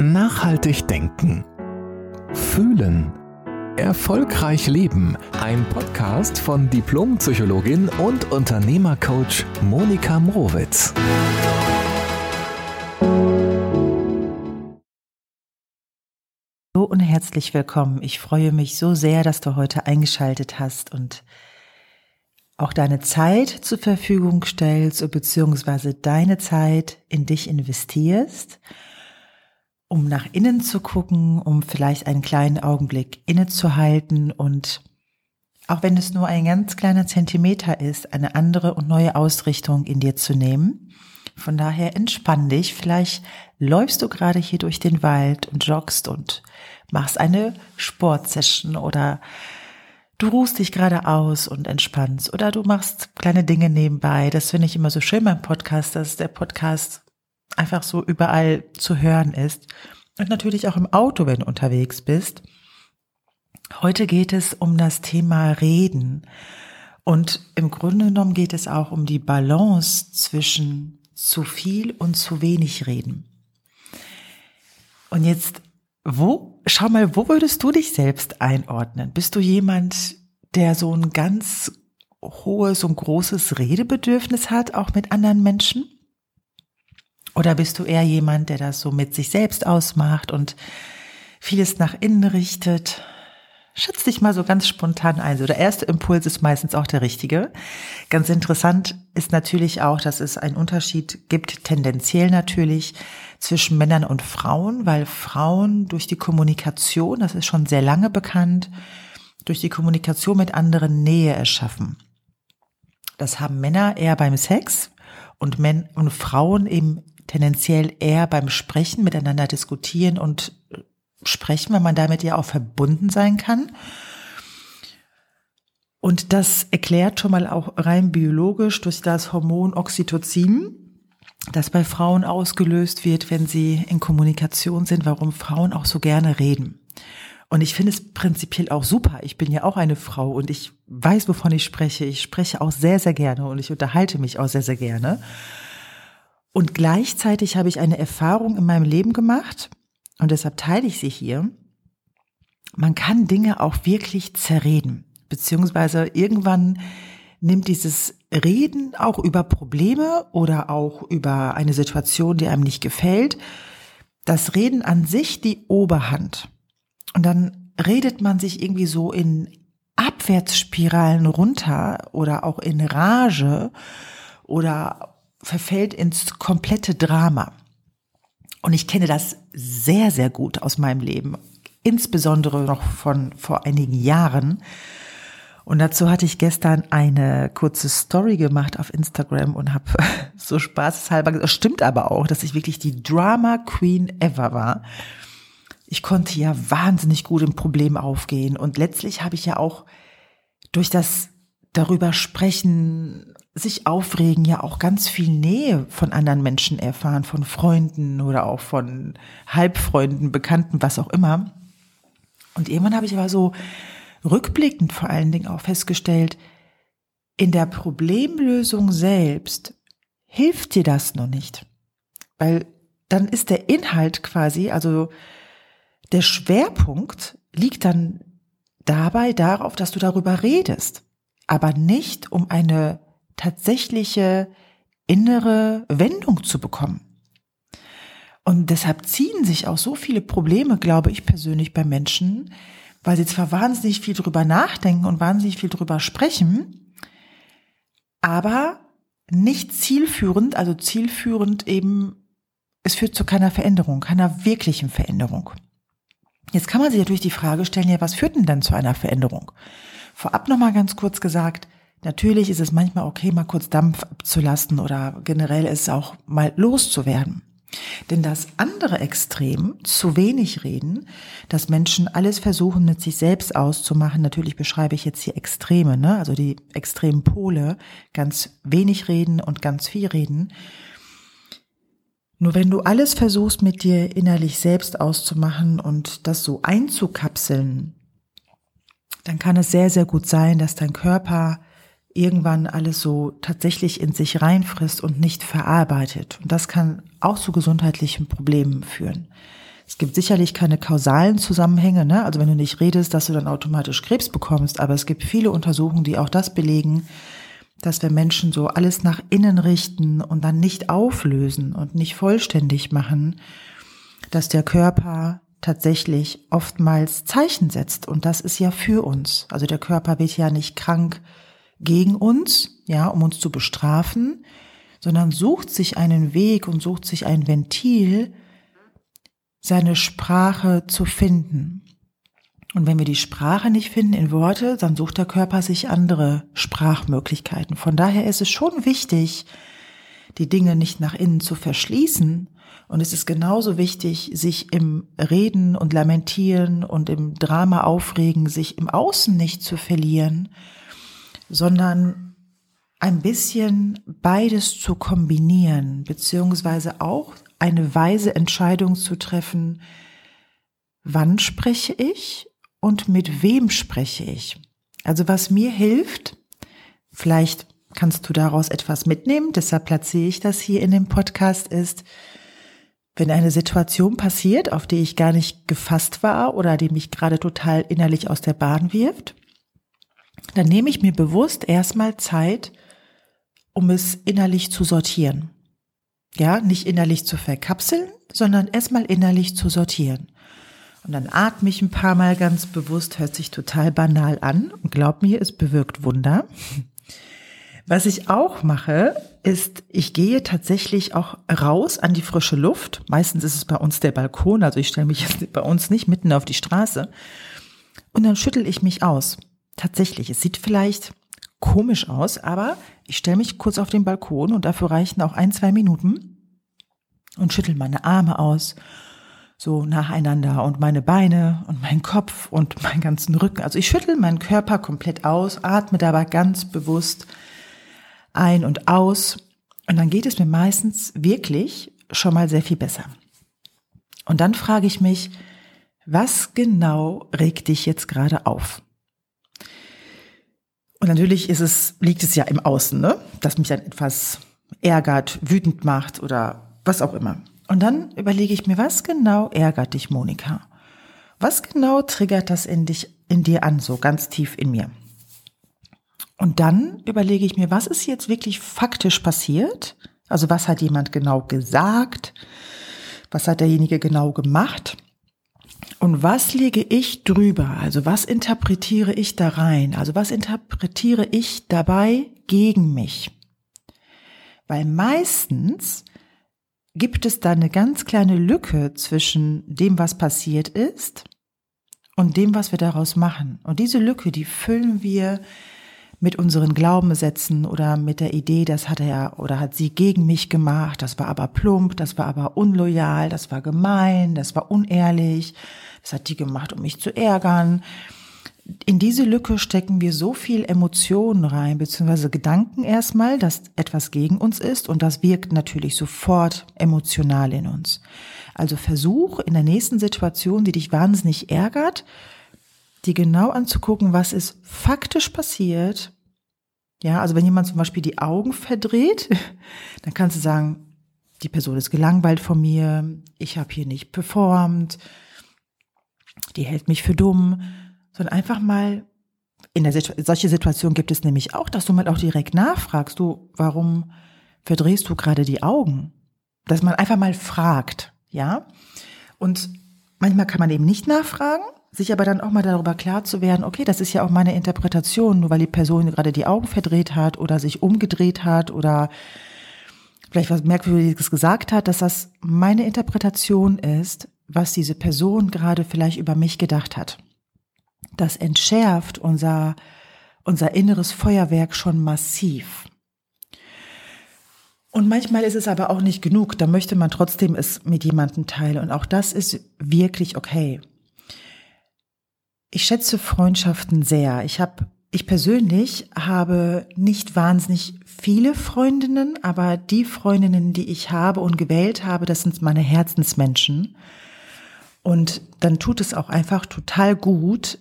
Nachhaltig denken. Fühlen. Erfolgreich leben. Ein Podcast von Diplompsychologin und Unternehmercoach Monika Mrowitz. Hallo und herzlich willkommen. Ich freue mich so sehr, dass du heute eingeschaltet hast und auch deine Zeit zur Verfügung stellst, beziehungsweise deine Zeit in dich investierst um nach innen zu gucken, um vielleicht einen kleinen Augenblick innezuhalten und auch wenn es nur ein ganz kleiner Zentimeter ist, eine andere und neue Ausrichtung in dir zu nehmen. Von daher entspann dich. Vielleicht läufst du gerade hier durch den Wald und joggst und machst eine Sportsession oder du ruhst dich gerade aus und entspannst oder du machst kleine Dinge nebenbei. Das finde ich immer so schön beim Podcast, dass der Podcast einfach so überall zu hören ist. Und natürlich auch im Auto, wenn du unterwegs bist. Heute geht es um das Thema Reden. Und im Grunde genommen geht es auch um die Balance zwischen zu viel und zu wenig Reden. Und jetzt, wo, schau mal, wo würdest du dich selbst einordnen? Bist du jemand, der so ein ganz hohes und großes Redebedürfnis hat, auch mit anderen Menschen? Oder bist du eher jemand, der das so mit sich selbst ausmacht und vieles nach innen richtet? Schätz dich mal so ganz spontan ein. So der erste Impuls ist meistens auch der richtige. Ganz interessant ist natürlich auch, dass es einen Unterschied gibt, tendenziell natürlich, zwischen Männern und Frauen, weil Frauen durch die Kommunikation, das ist schon sehr lange bekannt, durch die Kommunikation mit anderen Nähe erschaffen. Das haben Männer eher beim Sex und, Män und Frauen eben tendenziell eher beim Sprechen miteinander diskutieren und äh, sprechen, weil man damit ja auch verbunden sein kann. Und das erklärt schon mal auch rein biologisch durch das Hormon Oxytocin, das bei Frauen ausgelöst wird, wenn sie in Kommunikation sind, warum Frauen auch so gerne reden. Und ich finde es prinzipiell auch super. Ich bin ja auch eine Frau und ich weiß, wovon ich spreche. Ich spreche auch sehr, sehr gerne und ich unterhalte mich auch sehr, sehr gerne. Und gleichzeitig habe ich eine Erfahrung in meinem Leben gemacht und deshalb teile ich sie hier. Man kann Dinge auch wirklich zerreden, beziehungsweise irgendwann nimmt dieses Reden auch über Probleme oder auch über eine Situation, die einem nicht gefällt, das Reden an sich die Oberhand. Und dann redet man sich irgendwie so in Abwärtsspiralen runter oder auch in Rage oder verfällt ins komplette Drama. Und ich kenne das sehr, sehr gut aus meinem Leben, insbesondere noch von vor einigen Jahren. Und dazu hatte ich gestern eine kurze Story gemacht auf Instagram und habe so spaßeshalber gesagt, stimmt aber auch, dass ich wirklich die Drama Queen ever war. Ich konnte ja wahnsinnig gut im Problem aufgehen und letztlich habe ich ja auch durch das darüber sprechen, sich aufregen, ja auch ganz viel Nähe von anderen Menschen erfahren, von Freunden oder auch von Halbfreunden, Bekannten, was auch immer. Und irgendwann habe ich aber so rückblickend vor allen Dingen auch festgestellt, in der Problemlösung selbst hilft dir das noch nicht. Weil dann ist der Inhalt quasi, also der Schwerpunkt liegt dann dabei darauf, dass du darüber redest aber nicht um eine tatsächliche innere Wendung zu bekommen. Und deshalb ziehen sich auch so viele Probleme, glaube ich persönlich, bei Menschen, weil sie zwar wahnsinnig viel drüber nachdenken und wahnsinnig viel drüber sprechen, aber nicht zielführend, also zielführend eben, es führt zu keiner Veränderung, keiner wirklichen Veränderung. Jetzt kann man sich natürlich die Frage stellen, ja, was führt denn dann zu einer Veränderung? Vorab nochmal ganz kurz gesagt, natürlich ist es manchmal okay, mal kurz Dampf abzulassen oder generell ist es auch mal loszuwerden. Denn das andere Extrem, zu wenig reden, dass Menschen alles versuchen, mit sich selbst auszumachen, natürlich beschreibe ich jetzt hier Extreme, ne? also die extremen Pole, ganz wenig reden und ganz viel reden. Nur wenn du alles versuchst, mit dir innerlich selbst auszumachen und das so einzukapseln, dann kann es sehr, sehr gut sein, dass dein Körper irgendwann alles so tatsächlich in sich reinfrisst und nicht verarbeitet. Und das kann auch zu gesundheitlichen Problemen führen. Es gibt sicherlich keine kausalen Zusammenhänge, ne? also wenn du nicht redest, dass du dann automatisch Krebs bekommst, aber es gibt viele Untersuchungen, die auch das belegen, dass wir Menschen so alles nach innen richten und dann nicht auflösen und nicht vollständig machen, dass der Körper tatsächlich oftmals Zeichen setzt und das ist ja für uns. Also der Körper wird ja nicht krank gegen uns, ja, um uns zu bestrafen, sondern sucht sich einen Weg und sucht sich ein Ventil, seine Sprache zu finden. Und wenn wir die Sprache nicht finden in Worte, dann sucht der Körper sich andere Sprachmöglichkeiten. Von daher ist es schon wichtig, die Dinge nicht nach innen zu verschließen. Und es ist genauso wichtig, sich im Reden und Lamentieren und im Drama aufregen, sich im Außen nicht zu verlieren, sondern ein bisschen beides zu kombinieren, beziehungsweise auch eine weise Entscheidung zu treffen, wann spreche ich und mit wem spreche ich. Also was mir hilft, vielleicht kannst du daraus etwas mitnehmen, deshalb platziere ich das hier in dem Podcast, ist, wenn eine Situation passiert, auf die ich gar nicht gefasst war oder die mich gerade total innerlich aus der Bahn wirft, dann nehme ich mir bewusst erstmal Zeit, um es innerlich zu sortieren. Ja, nicht innerlich zu verkapseln, sondern erstmal innerlich zu sortieren. Und dann atme ich ein paar Mal ganz bewusst, hört sich total banal an und glaub mir, es bewirkt Wunder. Was ich auch mache, ist, ich gehe tatsächlich auch raus an die frische Luft. Meistens ist es bei uns der Balkon, also ich stelle mich jetzt bei uns nicht mitten auf die Straße. Und dann schüttel ich mich aus. Tatsächlich, es sieht vielleicht komisch aus, aber ich stelle mich kurz auf den Balkon und dafür reichen auch ein, zwei Minuten und schüttel meine Arme aus so nacheinander und meine Beine und mein Kopf und meinen ganzen Rücken. Also ich schüttel meinen Körper komplett aus, atme dabei ganz bewusst ein und aus und dann geht es mir meistens wirklich schon mal sehr viel besser. Und dann frage ich mich, was genau regt dich jetzt gerade auf? Und natürlich ist es, liegt es ja im Außen, ne? dass mich dann etwas ärgert, wütend macht oder was auch immer. Und dann überlege ich mir, was genau ärgert dich, Monika? Was genau triggert das in dich, in dir an, so ganz tief in mir? Und dann überlege ich mir, was ist jetzt wirklich faktisch passiert? Also was hat jemand genau gesagt? Was hat derjenige genau gemacht? Und was lege ich drüber? Also was interpretiere ich da rein? Also was interpretiere ich dabei gegen mich? Weil meistens gibt es da eine ganz kleine Lücke zwischen dem, was passiert ist und dem, was wir daraus machen. Und diese Lücke, die füllen wir mit unseren Glaubenssätzen oder mit der Idee, das hat er oder hat sie gegen mich gemacht, das war aber plump, das war aber unloyal, das war gemein, das war unehrlich, das hat die gemacht, um mich zu ärgern. In diese Lücke stecken wir so viel Emotionen rein, beziehungsweise Gedanken erstmal, dass etwas gegen uns ist und das wirkt natürlich sofort emotional in uns. Also versuch in der nächsten Situation, die dich wahnsinnig ärgert, die genau anzugucken, was ist faktisch passiert. Ja, also wenn jemand zum Beispiel die Augen verdreht, dann kannst du sagen, die Person ist gelangweilt von mir, ich habe hier nicht performt, die hält mich für dumm sondern einfach mal in der solche Situation gibt es nämlich auch, dass du mal auch direkt nachfragst, du, warum verdrehst du gerade die Augen? Dass man einfach mal fragt, ja? Und manchmal kann man eben nicht nachfragen, sich aber dann auch mal darüber klar zu werden, okay, das ist ja auch meine Interpretation, nur weil die Person gerade die Augen verdreht hat oder sich umgedreht hat oder vielleicht was Merkwürdiges gesagt hat, dass das meine Interpretation ist, was diese Person gerade vielleicht über mich gedacht hat das entschärft unser, unser inneres Feuerwerk schon massiv. Und manchmal ist es aber auch nicht genug, da möchte man trotzdem es mit jemandem teilen und auch das ist wirklich okay. Ich schätze Freundschaften sehr. Ich habe ich persönlich habe nicht wahnsinnig viele Freundinnen, aber die Freundinnen, die ich habe und gewählt habe, das sind meine Herzensmenschen. Und dann tut es auch einfach total gut,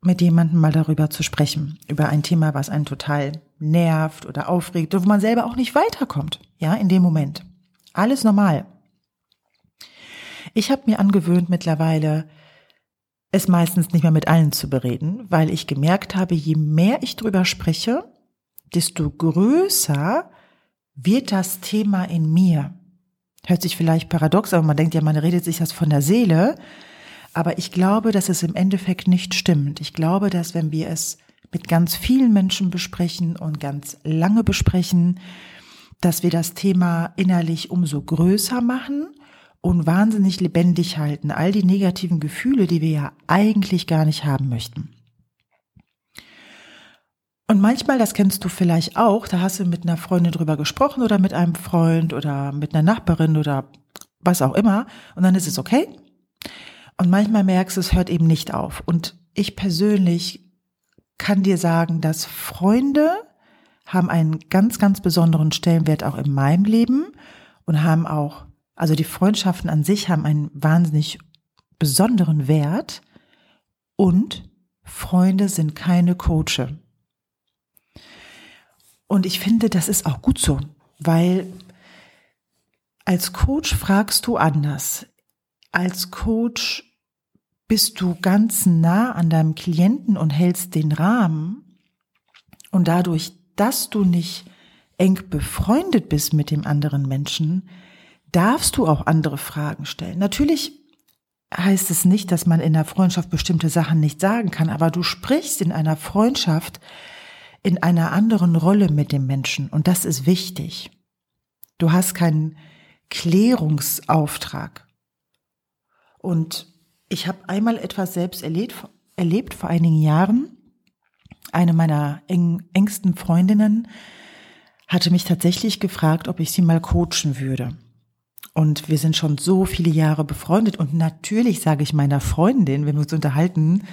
mit jemandem mal darüber zu sprechen, über ein Thema, was einen total nervt oder aufregt, wo man selber auch nicht weiterkommt, ja, in dem Moment. Alles normal. Ich habe mir angewöhnt mittlerweile, es meistens nicht mehr mit allen zu bereden, weil ich gemerkt habe, je mehr ich drüber spreche, desto größer wird das Thema in mir. Hört sich vielleicht paradox, aber man denkt ja, man redet sich das von der Seele. Aber ich glaube, dass es im Endeffekt nicht stimmt. Ich glaube, dass wenn wir es mit ganz vielen Menschen besprechen und ganz lange besprechen, dass wir das Thema innerlich umso größer machen und wahnsinnig lebendig halten. All die negativen Gefühle, die wir ja eigentlich gar nicht haben möchten. Und manchmal, das kennst du vielleicht auch, da hast du mit einer Freundin drüber gesprochen oder mit einem Freund oder mit einer Nachbarin oder was auch immer. Und dann ist es okay. Und manchmal merkst du, es hört eben nicht auf. Und ich persönlich kann dir sagen, dass Freunde haben einen ganz, ganz besonderen Stellenwert auch in meinem Leben und haben auch, also die Freundschaften an sich haben einen wahnsinnig besonderen Wert und Freunde sind keine Coache. Und ich finde, das ist auch gut so, weil als Coach fragst du anders. Als Coach bist du ganz nah an deinem Klienten und hältst den Rahmen. Und dadurch, dass du nicht eng befreundet bist mit dem anderen Menschen, darfst du auch andere Fragen stellen. Natürlich heißt es nicht, dass man in der Freundschaft bestimmte Sachen nicht sagen kann, aber du sprichst in einer Freundschaft in einer anderen Rolle mit dem Menschen und das ist wichtig. Du hast keinen Klärungsauftrag. Und ich habe einmal etwas selbst erlebt, erlebt vor einigen Jahren. Eine meiner eng, engsten Freundinnen hatte mich tatsächlich gefragt, ob ich sie mal coachen würde. Und wir sind schon so viele Jahre befreundet. Und natürlich sage ich meiner Freundin, wenn wir uns unterhalten,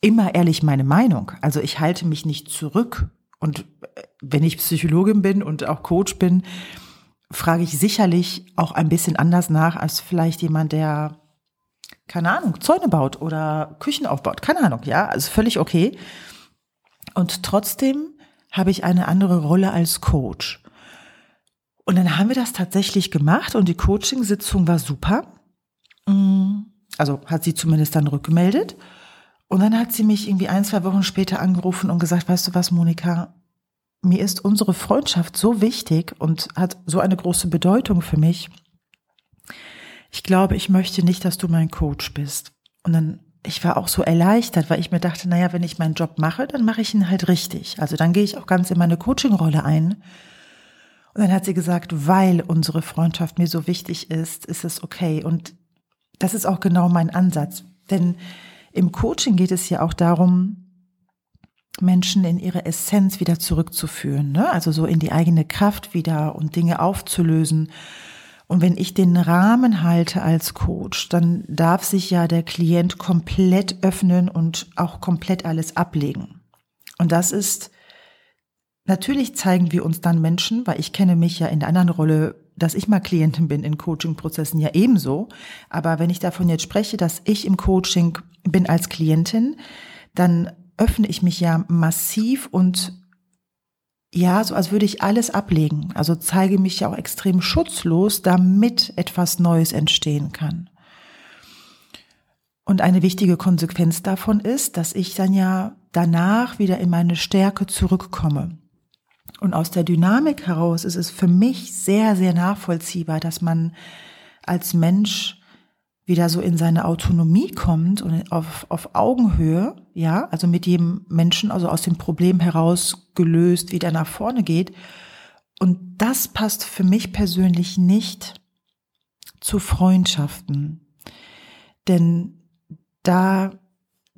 immer ehrlich meine Meinung. Also ich halte mich nicht zurück. Und äh, wenn ich Psychologin bin und auch Coach bin, frage ich sicherlich auch ein bisschen anders nach als vielleicht jemand, der, keine Ahnung, Zäune baut oder Küchen aufbaut. Keine Ahnung, ja, also völlig okay. Und trotzdem habe ich eine andere Rolle als Coach. Und dann haben wir das tatsächlich gemacht und die Coaching-Sitzung war super. Mm, also hat sie zumindest dann rückgemeldet. Und dann hat sie mich irgendwie ein, zwei Wochen später angerufen und gesagt, weißt du was, Monika, mir ist unsere Freundschaft so wichtig und hat so eine große Bedeutung für mich. Ich glaube, ich möchte nicht, dass du mein Coach bist. Und dann, ich war auch so erleichtert, weil ich mir dachte, naja, wenn ich meinen Job mache, dann mache ich ihn halt richtig. Also dann gehe ich auch ganz in meine Coaching-Rolle ein. Und dann hat sie gesagt, weil unsere Freundschaft mir so wichtig ist, ist es okay. Und das ist auch genau mein Ansatz. Denn im Coaching geht es ja auch darum, Menschen in ihre Essenz wieder zurückzuführen, ne? also so in die eigene Kraft wieder und Dinge aufzulösen. Und wenn ich den Rahmen halte als Coach, dann darf sich ja der Klient komplett öffnen und auch komplett alles ablegen. Und das ist, natürlich zeigen wir uns dann Menschen, weil ich kenne mich ja in der anderen Rolle dass ich mal Klientin bin in Coaching-Prozessen ja ebenso. Aber wenn ich davon jetzt spreche, dass ich im Coaching bin als Klientin, dann öffne ich mich ja massiv und ja, so als würde ich alles ablegen. Also zeige mich ja auch extrem schutzlos, damit etwas Neues entstehen kann. Und eine wichtige Konsequenz davon ist, dass ich dann ja danach wieder in meine Stärke zurückkomme. Und aus der Dynamik heraus ist es für mich sehr, sehr nachvollziehbar, dass man als Mensch wieder so in seine Autonomie kommt und auf, auf Augenhöhe, ja, also mit jedem Menschen, also aus dem Problem heraus gelöst, wieder nach vorne geht. Und das passt für mich persönlich nicht zu Freundschaften. Denn da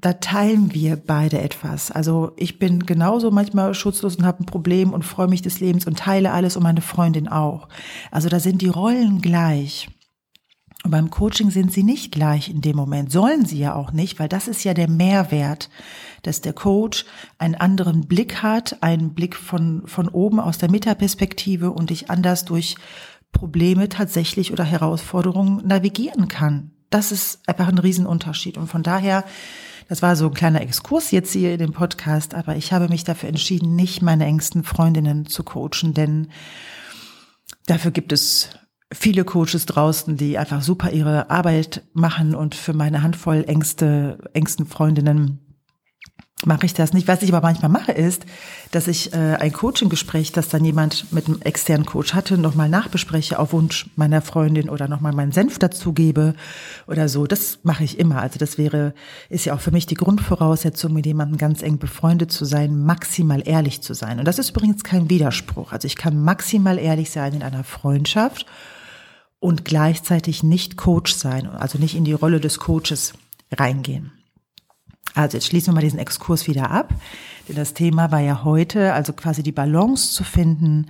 da teilen wir beide etwas. Also ich bin genauso manchmal schutzlos und habe ein Problem und freue mich des Lebens und teile alles und meine Freundin auch. Also da sind die Rollen gleich. Und beim Coaching sind sie nicht gleich in dem Moment, sollen sie ja auch nicht, weil das ist ja der Mehrwert, dass der Coach einen anderen Blick hat, einen Blick von, von oben aus der Metaperspektive und dich anders durch Probleme tatsächlich oder Herausforderungen navigieren kann. Das ist einfach ein Riesenunterschied. Und von daher das war so ein kleiner Exkurs jetzt hier in dem Podcast, aber ich habe mich dafür entschieden, nicht meine engsten Freundinnen zu coachen, denn dafür gibt es viele Coaches draußen, die einfach super ihre Arbeit machen und für meine Handvoll engste, engsten Freundinnen mache ich das nicht. Was ich aber manchmal mache, ist, dass ich äh, ein Coaching-Gespräch, das dann jemand mit einem externen Coach hatte, nochmal nachbespreche auf Wunsch meiner Freundin oder nochmal meinen Senf dazugebe oder so. Das mache ich immer. Also das wäre, ist ja auch für mich die Grundvoraussetzung, mit jemandem ganz eng befreundet zu sein, maximal ehrlich zu sein. Und das ist übrigens kein Widerspruch. Also ich kann maximal ehrlich sein in einer Freundschaft und gleichzeitig nicht Coach sein, also nicht in die Rolle des Coaches reingehen. Also jetzt schließen wir mal diesen Exkurs wieder ab, denn das Thema war ja heute, also quasi die Balance zu finden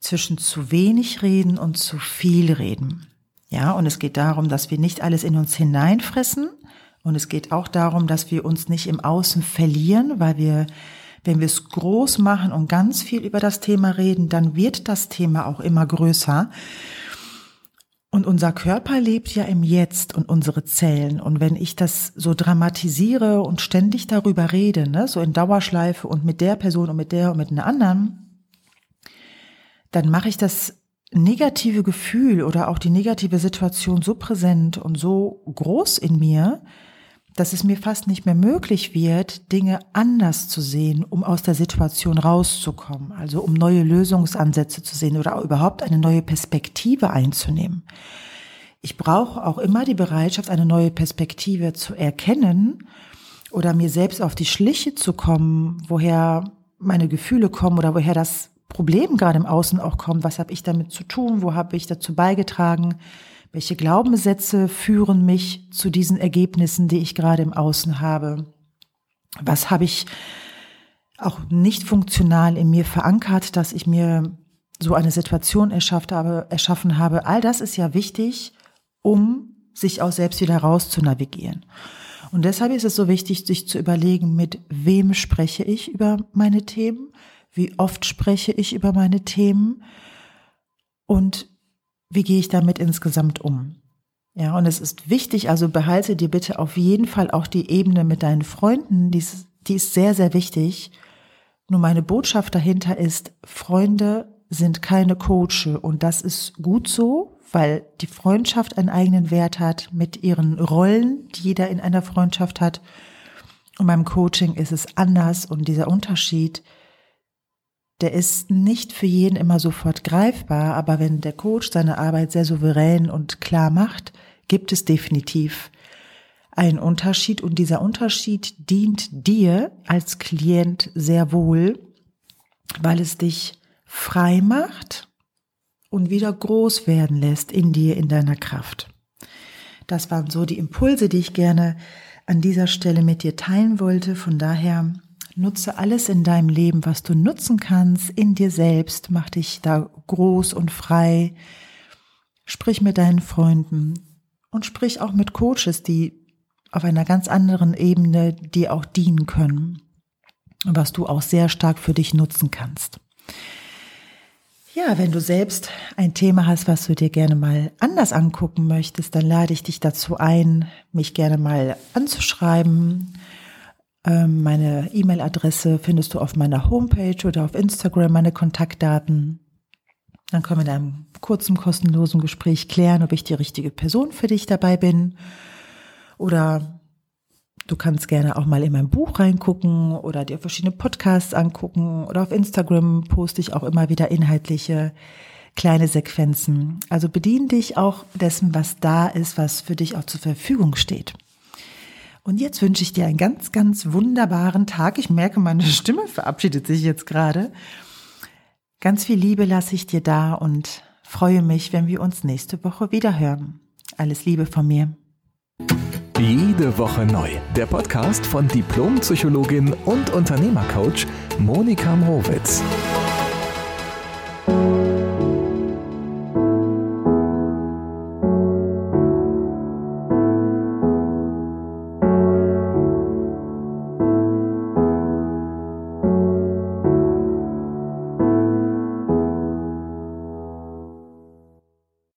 zwischen zu wenig reden und zu viel reden. Ja, und es geht darum, dass wir nicht alles in uns hineinfressen und es geht auch darum, dass wir uns nicht im Außen verlieren, weil wir wenn wir es groß machen und ganz viel über das Thema reden, dann wird das Thema auch immer größer. Und unser Körper lebt ja im Jetzt und unsere Zellen. Und wenn ich das so dramatisiere und ständig darüber rede, ne, so in Dauerschleife und mit der Person und mit der und mit einer anderen, dann mache ich das negative Gefühl oder auch die negative Situation so präsent und so groß in mir, dass es mir fast nicht mehr möglich wird, Dinge anders zu sehen, um aus der Situation rauszukommen, also um neue Lösungsansätze zu sehen oder überhaupt eine neue Perspektive einzunehmen. Ich brauche auch immer die Bereitschaft, eine neue Perspektive zu erkennen oder mir selbst auf die Schliche zu kommen, woher meine Gefühle kommen oder woher das Problem gerade im Außen auch kommt. Was habe ich damit zu tun? Wo habe ich dazu beigetragen? Welche Glaubenssätze führen mich zu diesen Ergebnissen, die ich gerade im Außen habe? Was habe ich auch nicht funktional in mir verankert, dass ich mir so eine Situation habe, erschaffen habe? All das ist ja wichtig, um sich auch selbst wieder raus zu navigieren. Und deshalb ist es so wichtig, sich zu überlegen, mit wem spreche ich über meine Themen, wie oft spreche ich über meine Themen und wie gehe ich damit insgesamt um? Ja, und es ist wichtig, also behalte dir bitte auf jeden Fall auch die Ebene mit deinen Freunden, die ist, die ist sehr, sehr wichtig. Nur meine Botschaft dahinter ist, Freunde sind keine Coache und das ist gut so, weil die Freundschaft einen eigenen Wert hat mit ihren Rollen, die jeder in einer Freundschaft hat. Und beim Coaching ist es anders und dieser Unterschied, der ist nicht für jeden immer sofort greifbar, aber wenn der Coach seine Arbeit sehr souverän und klar macht, gibt es definitiv einen Unterschied und dieser Unterschied dient dir als Klient sehr wohl, weil es dich frei macht und wieder groß werden lässt in dir, in deiner Kraft. Das waren so die Impulse, die ich gerne an dieser Stelle mit dir teilen wollte. Von daher Nutze alles in deinem Leben, was du nutzen kannst, in dir selbst. Mach dich da groß und frei. Sprich mit deinen Freunden und sprich auch mit Coaches, die auf einer ganz anderen Ebene dir auch dienen können, was du auch sehr stark für dich nutzen kannst. Ja, wenn du selbst ein Thema hast, was du dir gerne mal anders angucken möchtest, dann lade ich dich dazu ein, mich gerne mal anzuschreiben meine E-Mail-Adresse findest du auf meiner Homepage oder auf Instagram, meine Kontaktdaten. Dann können wir in einem kurzen, kostenlosen Gespräch klären, ob ich die richtige Person für dich dabei bin. Oder du kannst gerne auch mal in mein Buch reingucken oder dir verschiedene Podcasts angucken. Oder auf Instagram poste ich auch immer wieder inhaltliche kleine Sequenzen. Also bedien dich auch dessen, was da ist, was für dich auch zur Verfügung steht. Und jetzt wünsche ich dir einen ganz, ganz wunderbaren Tag. Ich merke, meine Stimme verabschiedet sich jetzt gerade. Ganz viel Liebe lasse ich dir da und freue mich, wenn wir uns nächste Woche wieder hören. Alles Liebe von mir. Jede Woche neu. Der Podcast von Diplompsychologin und Unternehmercoach Monika Mrowitz.